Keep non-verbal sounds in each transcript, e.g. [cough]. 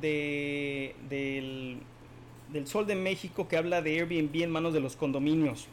de, del, Sol de México que habla de Airbnb en manos de los condominios.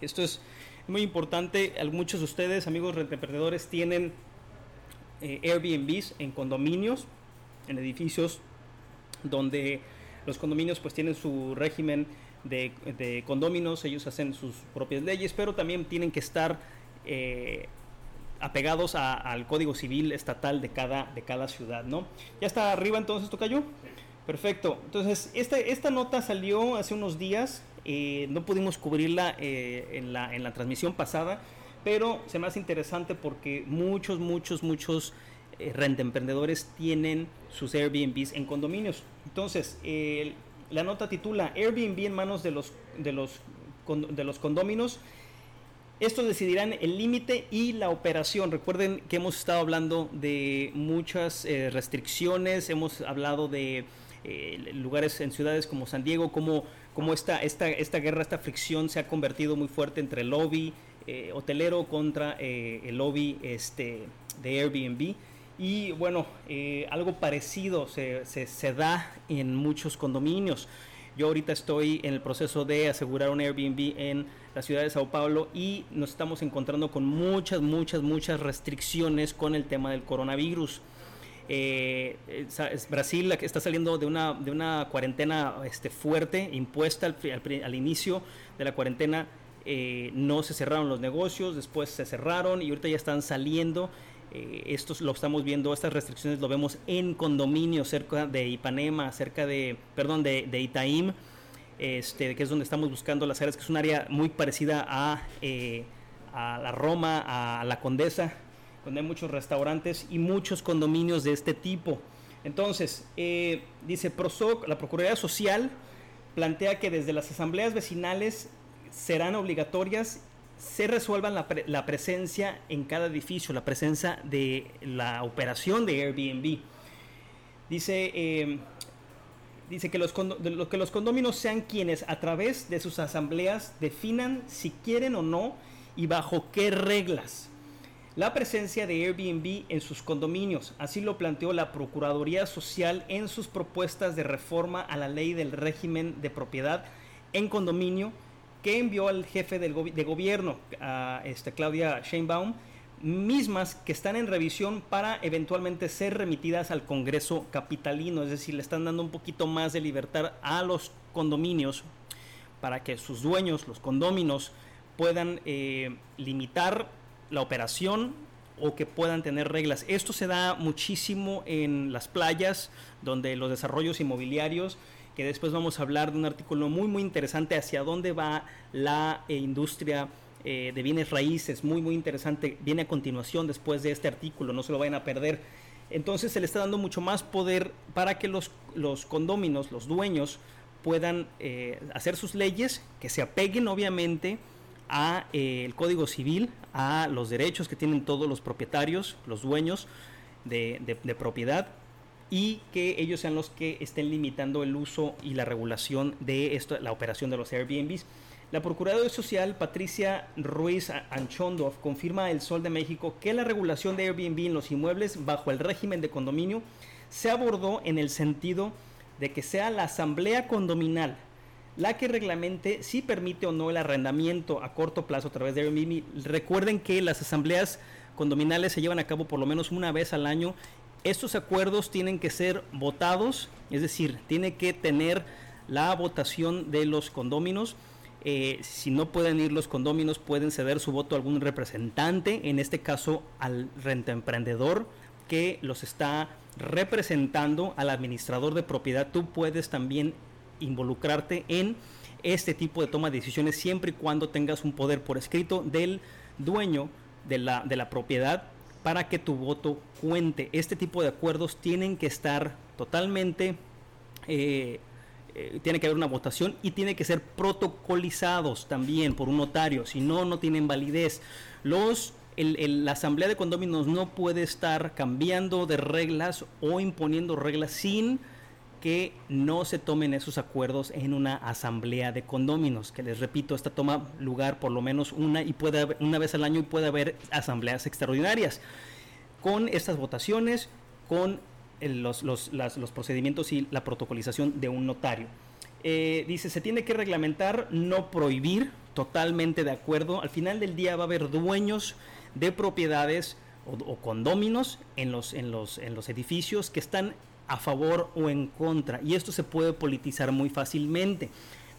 Esto es muy importante. Muchos de ustedes, amigos emprendedores, tienen eh, Airbnbs en condominios, en edificios donde los condominios pues tienen su régimen de, de condóminos, ellos hacen sus propias leyes, pero también tienen que estar eh, apegados al código civil estatal de cada, de cada ciudad, ¿no? Ya está arriba entonces, Tocayo. Perfecto. Entonces, esta, esta nota salió hace unos días. Eh, no pudimos cubrirla eh, en, la, en la transmisión pasada, pero se me hace interesante porque muchos, muchos, muchos eh, emprendedores tienen sus Airbnbs en condominios. Entonces, la nota titula Airbnb en manos de los, de los, de los condóminos. Estos decidirán el límite y la operación. Recuerden que hemos estado hablando de muchas eh, restricciones, hemos hablado de eh, lugares en ciudades como San Diego, como, como esta, esta, esta guerra, esta fricción se ha convertido muy fuerte entre el lobby eh, hotelero contra el lobby este, de Airbnb. Y bueno, algo parecido se, se da en muchos condominios. Yo ahorita estoy en el proceso de asegurar un Airbnb en la ciudad de Sao Paulo y nos estamos encontrando con muchas, muchas, muchas restricciones con el tema del coronavirus. Eh, Brasil está saliendo de una, de una cuarentena este, fuerte, impuesta al, inicio de la cuarentena. Eh, no se cerraron los negocios, después se cerraron y ahorita ya están saliendo eh, esto lo estamos viendo, estas restricciones lo vemos en condominios cerca de Ipanema, cerca de, perdón, de, de Itaim, este, que es donde estamos buscando las áreas, que es un área muy parecida a, eh, a la Roma, a la Condesa, donde hay muchos restaurantes y muchos condominios de este tipo. Entonces, eh, dice PROSOC, la Procuraduría Social plantea que desde las asambleas vecinales serán obligatorias se resuelvan la, presencia en cada edificio, la presencia de la operación de Airbnb. Dice, em, dice que, los que los condóminos sean quienes a través de sus asambleas definan si quieren o no y bajo qué reglas la presencia de Airbnb en sus condominios. Así lo planteó la Procuraduría Social en sus propuestas de reforma a la ley del régimen de propiedad en condominio que envió al jefe del de gobierno, a este, Claudia Sheinbaum, mismas que están en revisión para eventualmente ser remitidas al Congreso Capitalino, es decir, le están dando un poquito más de libertad a los condominios para que sus dueños, los condóminos, puedan eh, limitar la operación o que puedan tener reglas. Esto se da muchísimo en las playas, donde los desarrollos inmobiliarios que después vamos a hablar de un artículo muy muy interesante hacia dónde va la eh, industria eh, de bienes raíces, muy muy interesante, viene a continuación después de este artículo, no se lo vayan a perder. Entonces se le está dando mucho más poder para que los, los condóminos, los dueños, puedan eh, hacer sus leyes, que se apeguen obviamente a el Código Civil, a los derechos que tienen todos los propietarios, los dueños de, de propiedad y que ellos sean los que estén limitando el uso y la regulación de esto, la operación de los Airbnbs. La Procuradora Social Patricia Ruiz Anchondov confirma El Sol de México que la regulación de Airbnb en los inmuebles bajo el régimen de condominio se abordó en el sentido de que sea la asamblea condominal la que reglamente si permite o no el arrendamiento a corto plazo a través de Airbnb. Recuerden que las asambleas condominales se llevan a cabo por lo menos una vez al año estos acuerdos tienen que ser votados, es decir, tiene que tener la votación de los condóminos. Eh, si no pueden ir los condóminos, pueden ceder su voto a algún representante, en este caso al emprendedor que los está representando, al administrador de propiedad. Tú puedes también involucrarte en este tipo de toma de decisiones siempre y cuando tengas un poder por escrito del dueño de la, de la propiedad para que tu voto cuente. Este tipo de acuerdos tienen que estar totalmente, eh, eh, tiene que haber una votación y tiene que ser protocolizados también por un notario, si no, no tienen validez. Los la asamblea de condóminos no puede estar cambiando de reglas o imponiendo reglas sin que no se tomen esos acuerdos en una asamblea de condóminos, que les repito, esta toma lugar por lo menos una y puede haber, una vez al año y puede haber asambleas extraordinarias. Con estas votaciones, con los, los, los, procedimientos y la protocolización de un notario. Eh, dice, se tiene que reglamentar, no prohibir, totalmente de acuerdo. Al final del día va a haber dueños de propiedades o, condóminos en los, en, los, en los edificios que están a favor o en contra. Y esto se puede politizar muy fácilmente.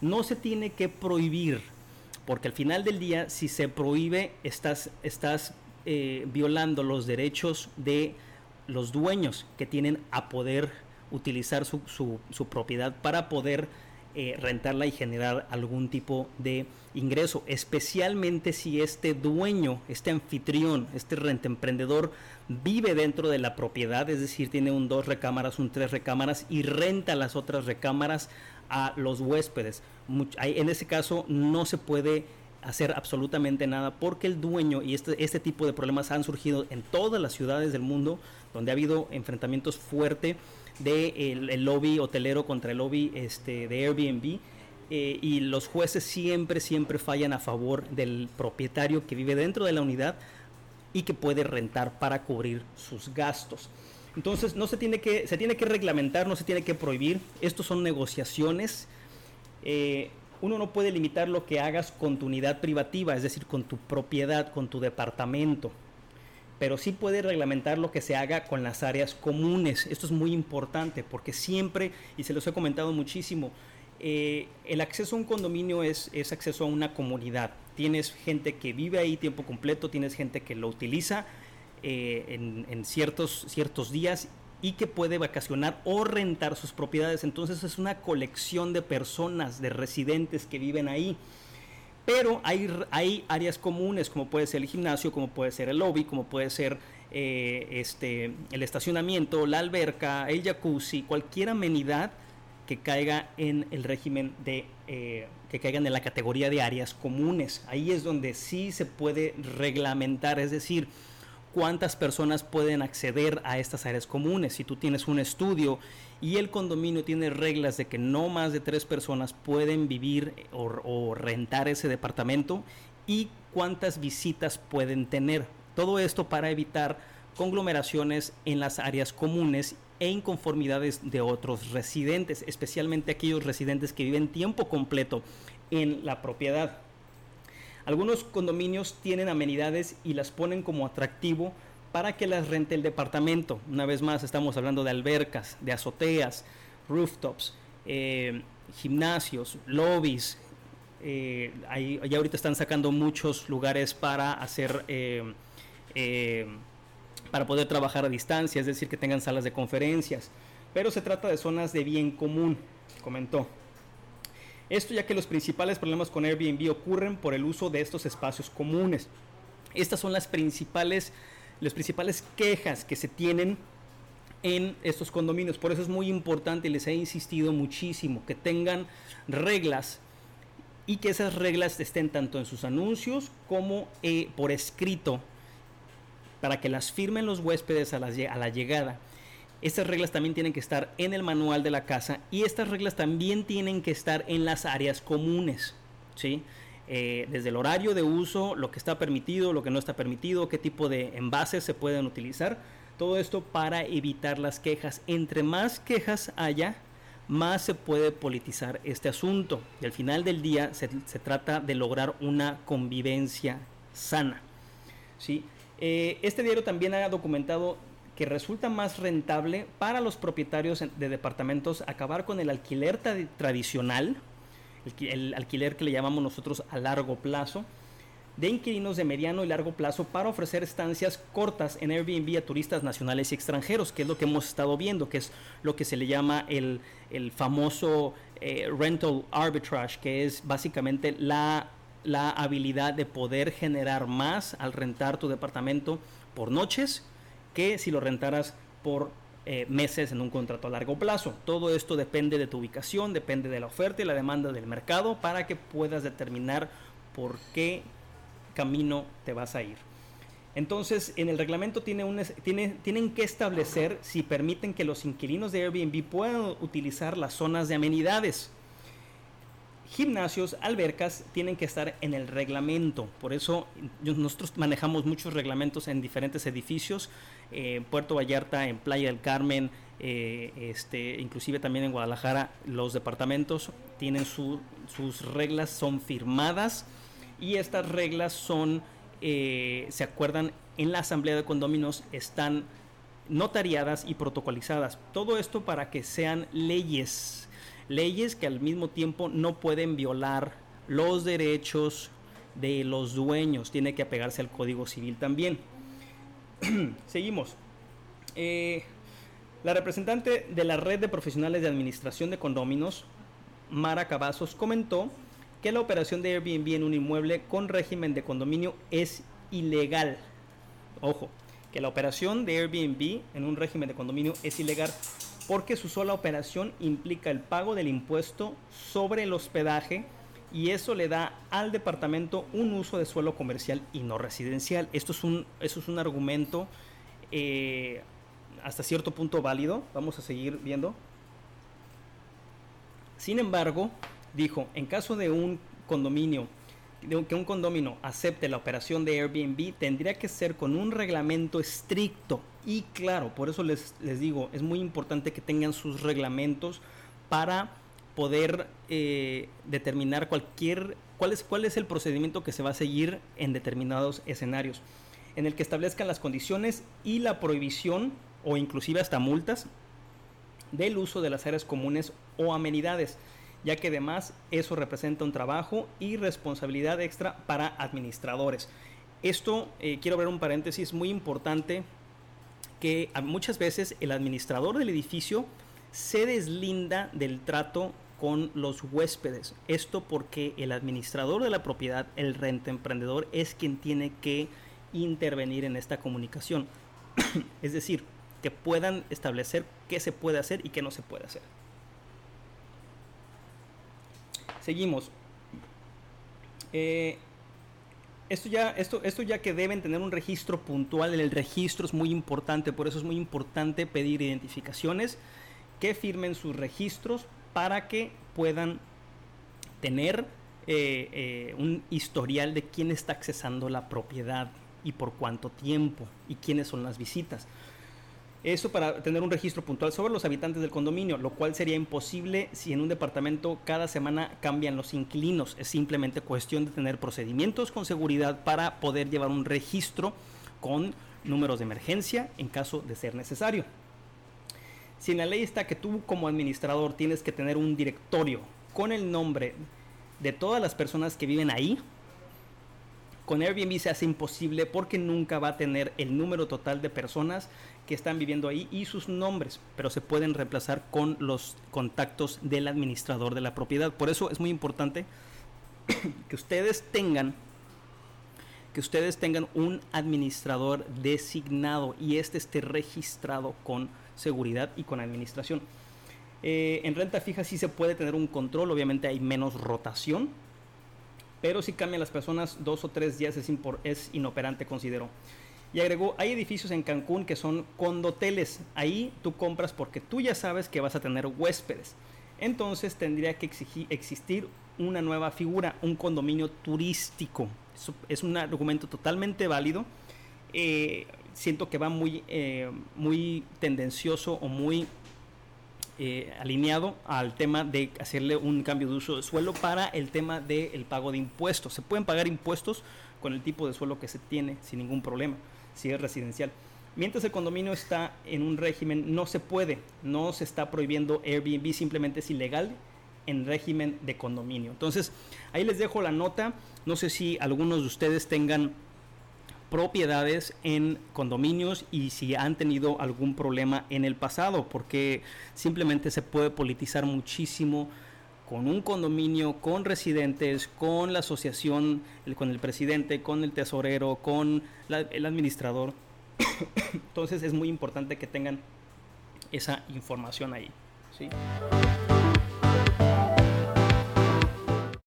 No se tiene que prohibir, porque al final del día, si se prohíbe, estás, estás eh, violando los derechos de los dueños que tienen a poder utilizar su, su, propiedad para poder eh, rentarla y generar algún tipo de ingreso, especialmente si este dueño, este anfitrión, este emprendedor vive dentro de la propiedad, es decir, tiene un dos recámaras, un tres recámaras y renta las otras recámaras a los huéspedes. en ese caso no se puede hacer absolutamente nada porque el dueño y este, este tipo de problemas han surgido en todas las ciudades del mundo donde ha habido enfrentamientos fuertes de el, lobby hotelero contra el lobby este, de Airbnb eh, y los jueces siempre siempre fallan a favor del propietario que vive dentro de la unidad y que puede rentar para cubrir sus gastos. Entonces no se tiene que se tiene que reglamentar, no se tiene que prohibir. Estos son negociaciones. Eh, uno no puede limitar lo que hagas con tu unidad privativa, es decir, con tu propiedad, con tu departamento. Pero sí puede reglamentar lo que se haga con las áreas comunes. Esto es muy importante porque siempre, y se los he comentado muchísimo, eh, el acceso a un condominio es, es acceso a una comunidad. Tienes gente que vive ahí tiempo completo, tienes gente que lo utiliza eh, en, en, ciertos, ciertos días y que puede vacacionar o rentar sus propiedades. Entonces es una colección de personas, de residentes que viven ahí. Pero hay, hay áreas comunes, como puede ser el gimnasio, como puede ser el lobby, como puede ser eh, este, el estacionamiento, la alberca, el jacuzzi, cualquier amenidad que caiga en el régimen de, eh, que caigan en la categoría de áreas comunes. Ahí es donde sí se puede reglamentar, es decir, cuántas personas pueden acceder a estas áreas comunes. Si tú tienes un estudio y el condominio tiene reglas de que no más de tres personas pueden vivir o, rentar ese departamento y cuántas visitas pueden tener. Todo esto para evitar conglomeraciones en las áreas comunes e inconformidades de otros residentes, especialmente aquellos residentes que viven tiempo completo en la propiedad. Algunos condominios tienen amenidades y las ponen como atractivo para que las rente el departamento. Una vez más, estamos hablando de albercas, de azoteas, rooftops, eh, gimnasios, lobbies. Eh, ahí, ahorita están sacando muchos lugares para hacer, eh, para poder trabajar a distancia, es decir, que tengan salas de conferencias. Pero se trata de zonas de bien común, comentó. Esto ya que los principales problemas con Airbnb ocurren por el uso de estos espacios comunes. Estas son las principales, las principales quejas que se tienen en estos condominios. Por eso es muy importante y les he insistido muchísimo que tengan reglas y que esas reglas estén tanto en sus anuncios como eh, por escrito para que las firmen los huéspedes a la, a la llegada estas reglas también tienen que estar en el manual de la casa y estas reglas también tienen que estar en las áreas comunes, ¿sí? Eh, desde el horario de uso, lo que está permitido, lo que no está permitido, qué tipo de envases se pueden utilizar. Todo esto para evitar las quejas. Entre más quejas haya, más se puede politizar este asunto. Y al final del día se, trata de lograr una convivencia sana. ¿sí? Eh, este diario también ha documentado que resulta más rentable para los propietarios de departamentos acabar con el alquiler tradicional, el, alquiler que le llamamos nosotros a largo plazo, de inquilinos de mediano y largo plazo para ofrecer estancias cortas en Airbnb a turistas nacionales y extranjeros, que es lo que hemos estado viendo, que es lo que se le llama el, famoso eh, rental arbitrage, que es básicamente la, la habilidad de poder generar más al rentar tu departamento por noches que si lo rentaras por eh, meses en un contrato a largo plazo. Todo esto depende de tu ubicación, depende de la oferta y la demanda del mercado para que puedas determinar por qué camino te vas a ir. Entonces, en el reglamento tiene tienen que establecer si permiten que los inquilinos de Airbnb puedan utilizar las zonas de amenidades. Gimnasios, albercas tienen que estar en el reglamento. Por eso nosotros manejamos muchos reglamentos en diferentes edificios, en Puerto Vallarta, en Playa del Carmen, eh, este, inclusive también en Guadalajara, los departamentos tienen sus reglas, son firmadas y estas reglas son, eh, se acuerdan en la asamblea de condominios, están notariadas y protocolizadas. Todo esto para que sean leyes, leyes que al mismo tiempo no pueden violar los derechos de los dueños, tiene que apegarse al Código Civil también. [clears throat] Seguimos. Eh, la representante de la red de profesionales de administración de condóminos, Mara Cavazos, comentó que la operación de Airbnb en un inmueble con régimen de condominio es ilegal. Ojo, que la operación de Airbnb en un régimen de condominio es ilegal porque su sola operación implica el pago del impuesto sobre el hospedaje y eso le da al departamento un uso de suelo comercial y no residencial. Esto es un, eso es un argumento eh, hasta cierto punto válido. Vamos a seguir viendo. Sin embargo, dijo, en caso de un condominio, de que un condominio acepte la operación de Airbnb, tendría que ser con un reglamento estricto y claro. Por eso les, les digo, es muy importante que tengan sus reglamentos para poder eh, determinar cualquier cuál es, cuál es el procedimiento que se va a seguir en determinados escenarios, en el que establezcan las condiciones y la prohibición o inclusive hasta multas del uso de las áreas comunes o amenidades, ya que además eso representa un trabajo y responsabilidad extra para administradores. Esto, eh, quiero ver un paréntesis muy importante, que muchas veces el administrador del edificio se deslinda del trato con los huéspedes. Esto porque el administrador de la propiedad, el renta emprendedor, es quien tiene que intervenir en esta comunicación. [clears throat] es decir, que puedan establecer qué se puede hacer y qué no se puede hacer. Seguimos. Eh, esto ya, esto, esto ya que deben tener un registro puntual, el registro es muy importante, por eso es muy importante pedir identificaciones, que firmen sus registros para que puedan tener eh, eh, un historial de quién está accesando la propiedad y por cuánto tiempo y quiénes son las visitas. Eso para tener un registro puntual sobre los habitantes del condominio, lo cual sería imposible si en un departamento cada semana cambian los inquilinos. Es simplemente cuestión de tener procedimientos con seguridad para poder llevar un registro con números de emergencia en caso de ser necesario. Si en la ley está que tú como administrador tienes que tener un directorio con el nombre de todas las personas que viven ahí, con Airbnb se hace imposible porque nunca va a tener el número total de personas que están viviendo ahí y sus nombres, pero se pueden reemplazar con los contactos del administrador de la propiedad. Por eso es muy importante [coughs] que ustedes tengan que ustedes tengan un administrador designado y este esté registrado con seguridad y con administración. Eh, en renta fija sí se puede tener un control, obviamente hay menos rotación, pero si cambian las personas dos o tres días es, es inoperante, considero. Y agregó, hay edificios en Cancún que son condoteles. Ahí tú compras porque tú ya sabes que vas a tener huéspedes. Entonces tendría que existir una nueva figura, un condominio turístico. es un argumento totalmente válido. Eh, siento que va muy, eh, muy tendencioso o muy eh, alineado al tema de hacerle un cambio de uso de suelo para el tema del pago de impuestos. Se pueden pagar impuestos con el tipo de suelo que se tiene sin ningún problema, si es residencial. Mientras el condominio está en un régimen, no se puede, no se está prohibiendo Airbnb, simplemente es ilegal en régimen de condominio. Entonces, ahí les dejo la nota. No sé si algunos de ustedes tengan propiedades en condominios y si han tenido algún problema en el pasado, porque simplemente se puede politizar muchísimo con un condominio, con residentes, con la asociación, con el presidente, con el tesorero, con el administrador. [coughs] Entonces es muy importante que tengan esa información ahí. ¿sí?